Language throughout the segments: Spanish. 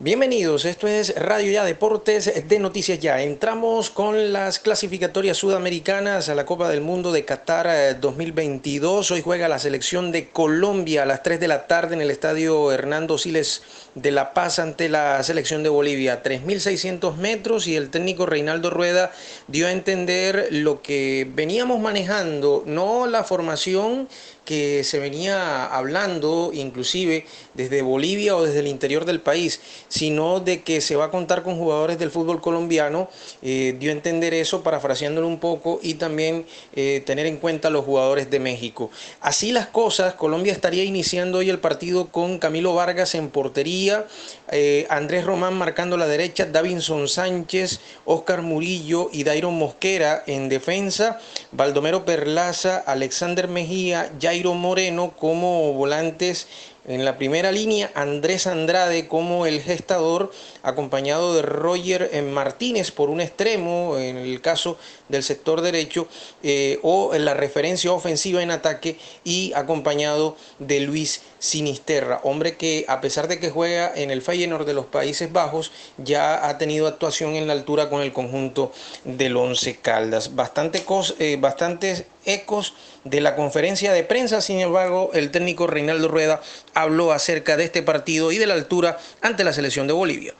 Bienvenidos, esto es Radio Ya Deportes de Noticias Ya. Entramos con las clasificatorias sudamericanas a la Copa del Mundo de Qatar 2022. Eh, Hoy juega la selección de Colombia a las 3 de la tarde en el estadio Hernando Siles de La Paz ante la selección de Bolivia. 3.600 metros y el técnico Reinaldo Rueda dio a entender lo que veníamos manejando, no la formación que se venía hablando inclusive desde Bolivia o desde el interior del país, sino de que se va a contar con jugadores del fútbol colombiano, eh, dio a entender eso parafraseándolo un poco y también eh, tener en cuenta los jugadores de México. Así las cosas, Colombia estaría iniciando hoy el partido con Camilo Vargas en portería, eh, Andrés Román marcando la derecha, Davinson Sánchez, Oscar Murillo y Dairon Mosquera en defensa, Baldomero Perlaza, Alexander Mejía, Jairo Moreno como volantes en la primera línea, Andrés Andrade como el gestador, acompañado de Roger eh, Martínez por un extremo, en el caso del sector derecho, eh, o en la referencia ofensiva en ataque, y acompañado de Luis Sinisterra, hombre que a pesar de que juega en el Feyenoord de los Países Bajos, ya ha tenido actuación en la altura con el conjunto del Once Caldas. Bastante cos, eh, bastantes ecos de la conferencia de prensa, sin embargo, el técnico Reinaldo Rueda habló acerca de este partido y de la altura ante la selección de Bolivia.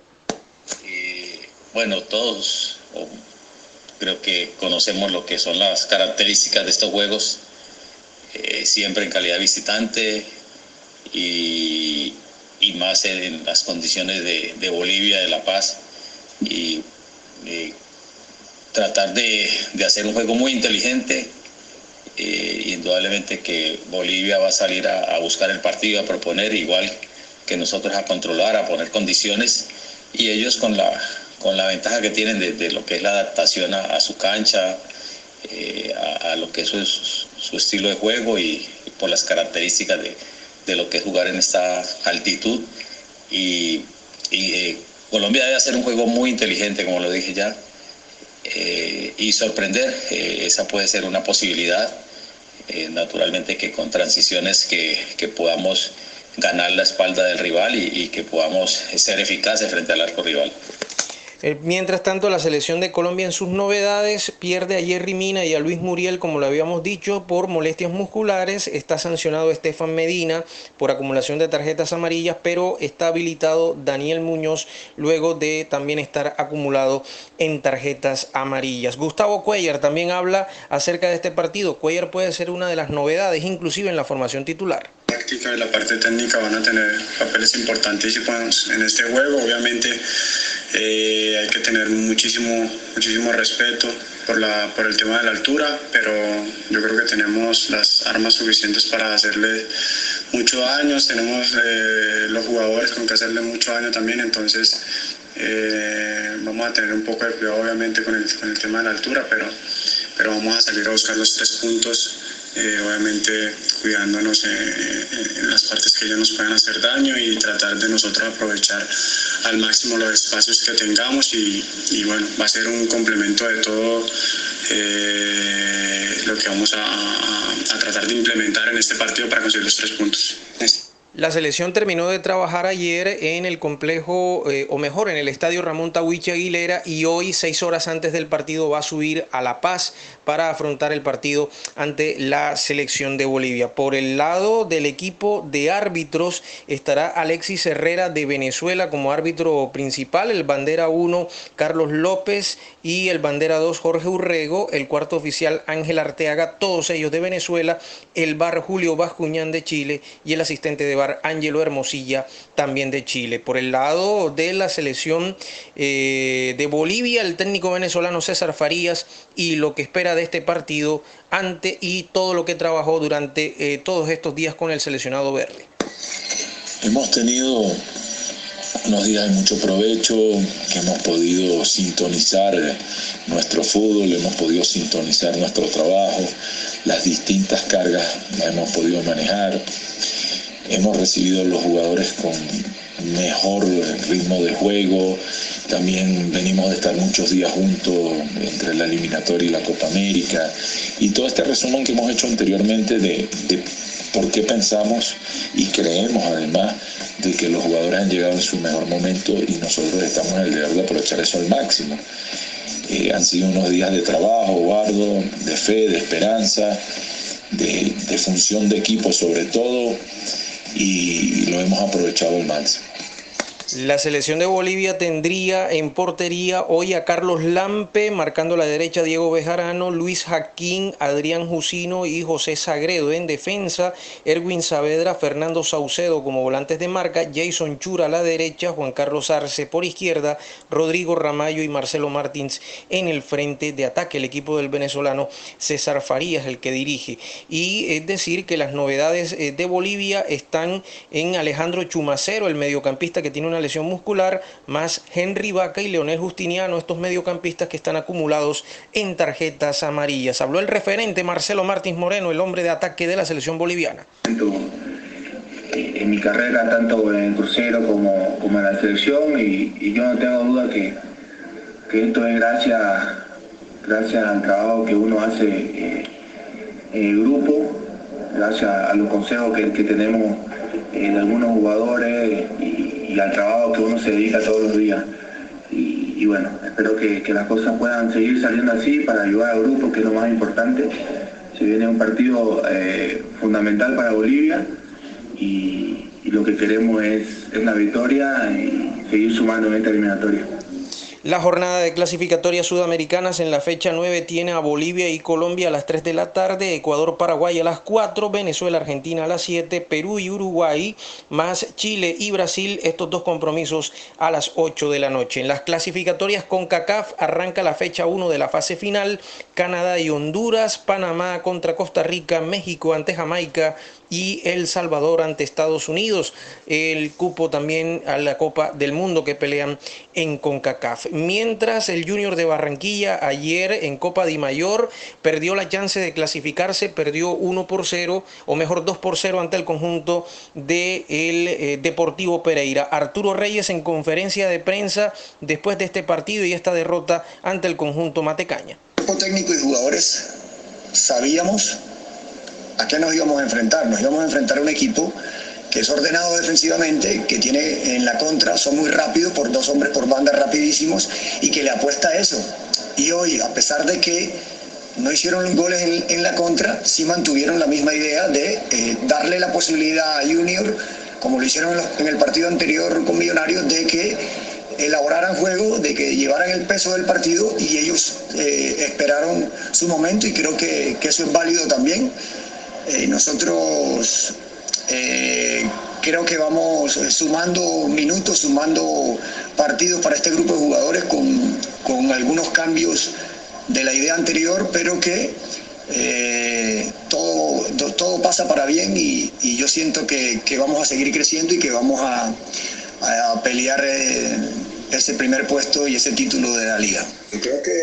Bueno, todos creo que conocemos lo que son las características de estos juegos, eh, siempre en calidad visitante y, más en las condiciones de, Bolivia, de La Paz, y eh, tratar de hacer un juego muy inteligente, eh, indudablemente que Bolivia va a salir a, buscar el partido, a proponer, igual que nosotros a controlar, a poner condiciones, y ellos con la, con la ventaja que tienen de, de lo que es la adaptación a, su cancha, eh, a, lo que es su, su, estilo de juego y, y por las características de, de, lo que es jugar en esta altitud. Y, y eh, Colombia debe hacer un juego muy inteligente, como lo dije ya, eh, y sorprender. Eh, esa puede ser una posibilidad. Eh, naturalmente que con transiciones que, que, podamos ganar la espalda del rival y, y que podamos ser eficaces frente al arco rival. Eh, mientras tanto, la selección de Colombia en sus novedades pierde a Jerry Mina y a Luis Muriel, como lo habíamos dicho, por molestias musculares. Está sancionado Estefan Medina por acumulación de tarjetas amarillas, pero está habilitado Daniel Muñoz luego de también estar acumulado en tarjetas amarillas. Gustavo Cuellar también habla acerca de este partido. Cuellar puede ser una de las novedades, inclusive en la formación titular táctica y la parte técnica van a tener papeles importantísimos en este juego. Obviamente eh, hay que tener muchísimo, muchísimo respeto por, la, por el tema de la altura, pero yo creo que tenemos las armas suficientes para hacerle mucho daño, tenemos eh, los jugadores con que hacerle mucho daño también, entonces eh, vamos a tener un poco de cuidado obviamente con el, con el tema de la altura, pero, pero vamos a salir a buscar los tres puntos eh, obviamente cuidándonos eh, en las partes que ellos nos puedan hacer daño y tratar de nosotros aprovechar al máximo los espacios que tengamos y, y bueno, va a ser un complemento de todo eh, lo que vamos a, a, a, tratar de implementar en este partido para conseguir los tres puntos. La selección terminó de trabajar ayer en el complejo, eh, o mejor, en el estadio Ramón Tahuichi Aguilera y hoy, seis horas antes del partido, va a subir a La Paz para afrontar el partido ante la selección de Bolivia. Por el lado del equipo de árbitros estará Alexis Herrera de Venezuela como árbitro principal, el bandera 1 Carlos López y el bandera 2 Jorge Urrego, el cuarto oficial Ángel Arteaga, todos ellos de Venezuela, el bar Julio Bascuñán de Chile y el asistente de Ángelo Hermosilla, también de Chile. Por el lado de la selección eh, de Bolivia, el técnico venezolano César Farías y lo que espera de este partido ante y todo lo que trabajó durante eh, todos estos días con el seleccionado verde. Hemos tenido unos días de mucho provecho, que hemos podido sintonizar nuestro fútbol, hemos podido sintonizar nuestro trabajo, las distintas cargas las hemos podido manejar hemos recibido los jugadores con mejor ritmo de juego, también venimos de estar muchos días juntos entre la eliminatoria y la Copa América, y todo este resumen que hemos hecho anteriormente de, de porque pensamos y creemos además de que los jugadores han llegado en su mejor momento y nosotros estamos en el deber de aprovechar eso al máximo. Eh, han sido unos días de trabajo, Eduardo, de fe, de esperanza, de función de equipo sobre todo, y lo hemos aprovechado al máximo. La selección de Bolivia tendría en portería hoy a Carlos Lampe, marcando la derecha Diego Bejarano, Luis Jaquín, Adrián Jusino y José Sagredo. En defensa, Erwin Saavedra, Fernando Saucedo como volantes de marca, Jason Chura a la derecha, Juan Carlos Arce por izquierda, Rodrigo Ramallo y Marcelo Martins en el frente de ataque. El equipo del venezolano César Farías, el que dirige. Y es decir que las novedades eh, de Bolivia están en Alejandro Chumacero, el mediocampista que tiene una lesión muscular, más Henry Vaca y Leonel Justiniano, estos mediocampistas que están acumulados en tarjetas amarillas. Habló el referente Marcelo Martins Moreno, el hombre de ataque de la selección boliviana. En mi carrera, tanto en crucero como, como en la selección, y, yo no tengo duda que, que, esto es gracias, gracias al trabajo que uno hace eh, en el grupo, gracias a los consejos que, que tenemos en algunos jugadores y, al trabajo que uno se dedica todos los días. Y, bueno, espero que, las cosas puedan seguir saliendo así para ayudar al grupo, que es lo más importante. Se viene un partido eh, fundamental para Bolivia y, lo que queremos es, es la victoria y seguir sumando en esta eliminatoria. La jornada de clasificatorias sudamericanas en la fecha 9 tiene a Bolivia y Colombia a las 3 de la tarde, Ecuador, Paraguay a las 4, Venezuela, Argentina a las 7, Perú y Uruguay, más Chile y Brasil, estos dos compromisos a las 8 de la noche. En las clasificatorias con CACAF arranca la fecha 1 de la fase final, Canadá y Honduras, Panamá contra Costa Rica, México ante Jamaica, y El Salvador ante Estados Unidos. El cupo también a la Copa del Mundo que pelean en CONCACAF. Mientras el Junior de Barranquilla ayer en Copa Di Mayor perdió la chance de clasificarse, perdió 1 por 0 o mejor 2 por 0 ante el conjunto del de eh, Deportivo Pereira. Arturo Reyes en conferencia de prensa después de este partido y esta derrota ante el conjunto Matecaña. técnico y jugadores sabíamos ¿a qué nos íbamos a enfrentar? Nos íbamos a enfrentar a un equipo que es ordenado defensivamente, que tiene en la contra, son muy rápidos por dos hombres por banda rapidísimos y que le apuesta a eso. Y hoy, a pesar de que no hicieron goles en, la contra, sí mantuvieron la misma idea de eh, darle la posibilidad a Junior, como lo hicieron en, el partido anterior con Millonarios, de que elaboraran juego, de que llevaran el peso del partido y ellos eh, esperaron su momento y creo que, que eso es válido también. Eh, nosotros eh, creo que vamos sumando minutos, sumando partidos para este grupo de jugadores con, algunos cambios de la idea anterior, pero que eh, todo, todo pasa para bien y, yo siento que, vamos a seguir creciendo y que vamos a, a pelear ese primer puesto y ese título de la liga.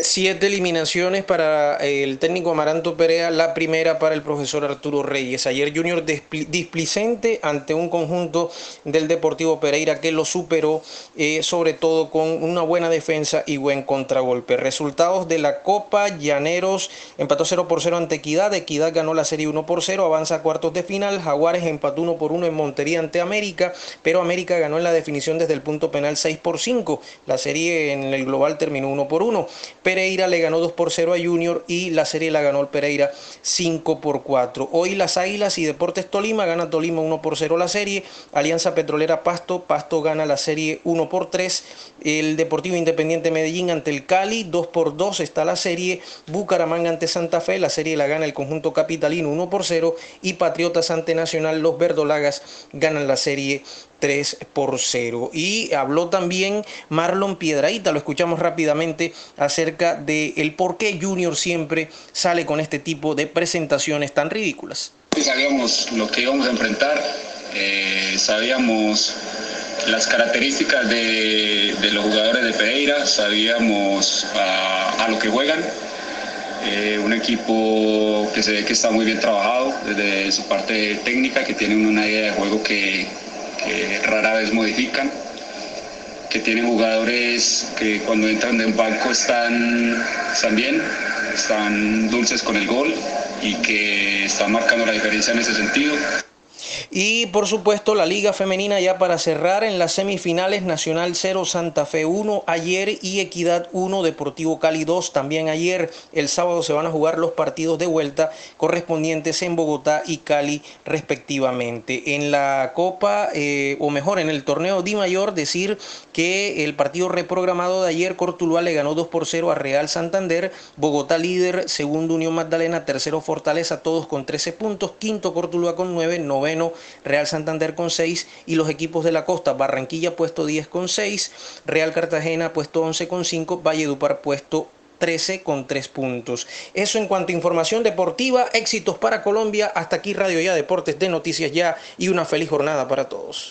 Siete eliminaciones para el técnico Amaranto Perea, la primera para el profesor Arturo Reyes. Ayer Junior displicente ante un conjunto del Deportivo Pereira que lo superó, eh, sobre todo con una buena defensa y buen contragolpe. Resultados de la Copa Llaneros empató 0 por 0 ante Equidad. Equidad ganó la serie 1 por 0, avanza a cuartos de final. Jaguares empató 1 por 1 en Montería ante América, pero América ganó en la definición desde el punto penal 6 por 5. La serie en el global terminó 1 por 1. Pereira le ganó 2 por 0 a Junior y la serie la ganó el Pereira 5 por 4. Hoy las Águilas y Deportes Tolima gana Tolima 1 por 0 la serie. Alianza Petrolera Pasto, Pasto gana la serie 1 por 3. El Deportivo Independiente Medellín ante el Cali 2 por 2 está la serie. Bucaramanga ante Santa Fe, la serie la gana el conjunto capitalino 1 por 0 y Patriotas ante Nacional, los verdolagas ganan la serie 3 por 0. Y habló también Marlon Piedraíta, lo escuchamos rápidamente acerca de el por qué Junior siempre sale con este tipo de presentaciones tan ridículas. Sabíamos lo que íbamos a enfrentar, eh, sabíamos las características de, los jugadores de Pereira, sabíamos a, lo que juegan. Eh, un equipo que se ve que está muy bien trabajado desde su parte técnica, que tiene una idea de juego que, que rara vez modifican, que tienen jugadores que cuando entran de un banco están, están bien, están dulces con el gol y que está marcando la diferencia en ese sentido. Y por supuesto la Liga Femenina ya para cerrar en las semifinales Nacional 0 Santa Fe 1 ayer y Equidad 1 Deportivo Cali 2 también ayer. El sábado se van a jugar los partidos de vuelta correspondientes en Bogotá y Cali respectivamente. En la Copa eh, o mejor en el torneo Di Mayor decir que el partido reprogramado de ayer Cortuluá le ganó 2 por 0 a Real Santander, Bogotá líder, segundo Unión Magdalena, tercero Fortaleza, todos con 13 puntos, quinto Cortuluá con 9, noveno Real Santander con 6 y los equipos de la costa, Barranquilla puesto 10 con 6, Real Cartagena puesto 11 con 5, Valledupar puesto 13 con 3 puntos. Eso en cuanto a información deportiva, éxitos para Colombia. Hasta aquí Radio Ya Deportes de Noticias Ya y una feliz jornada para todos.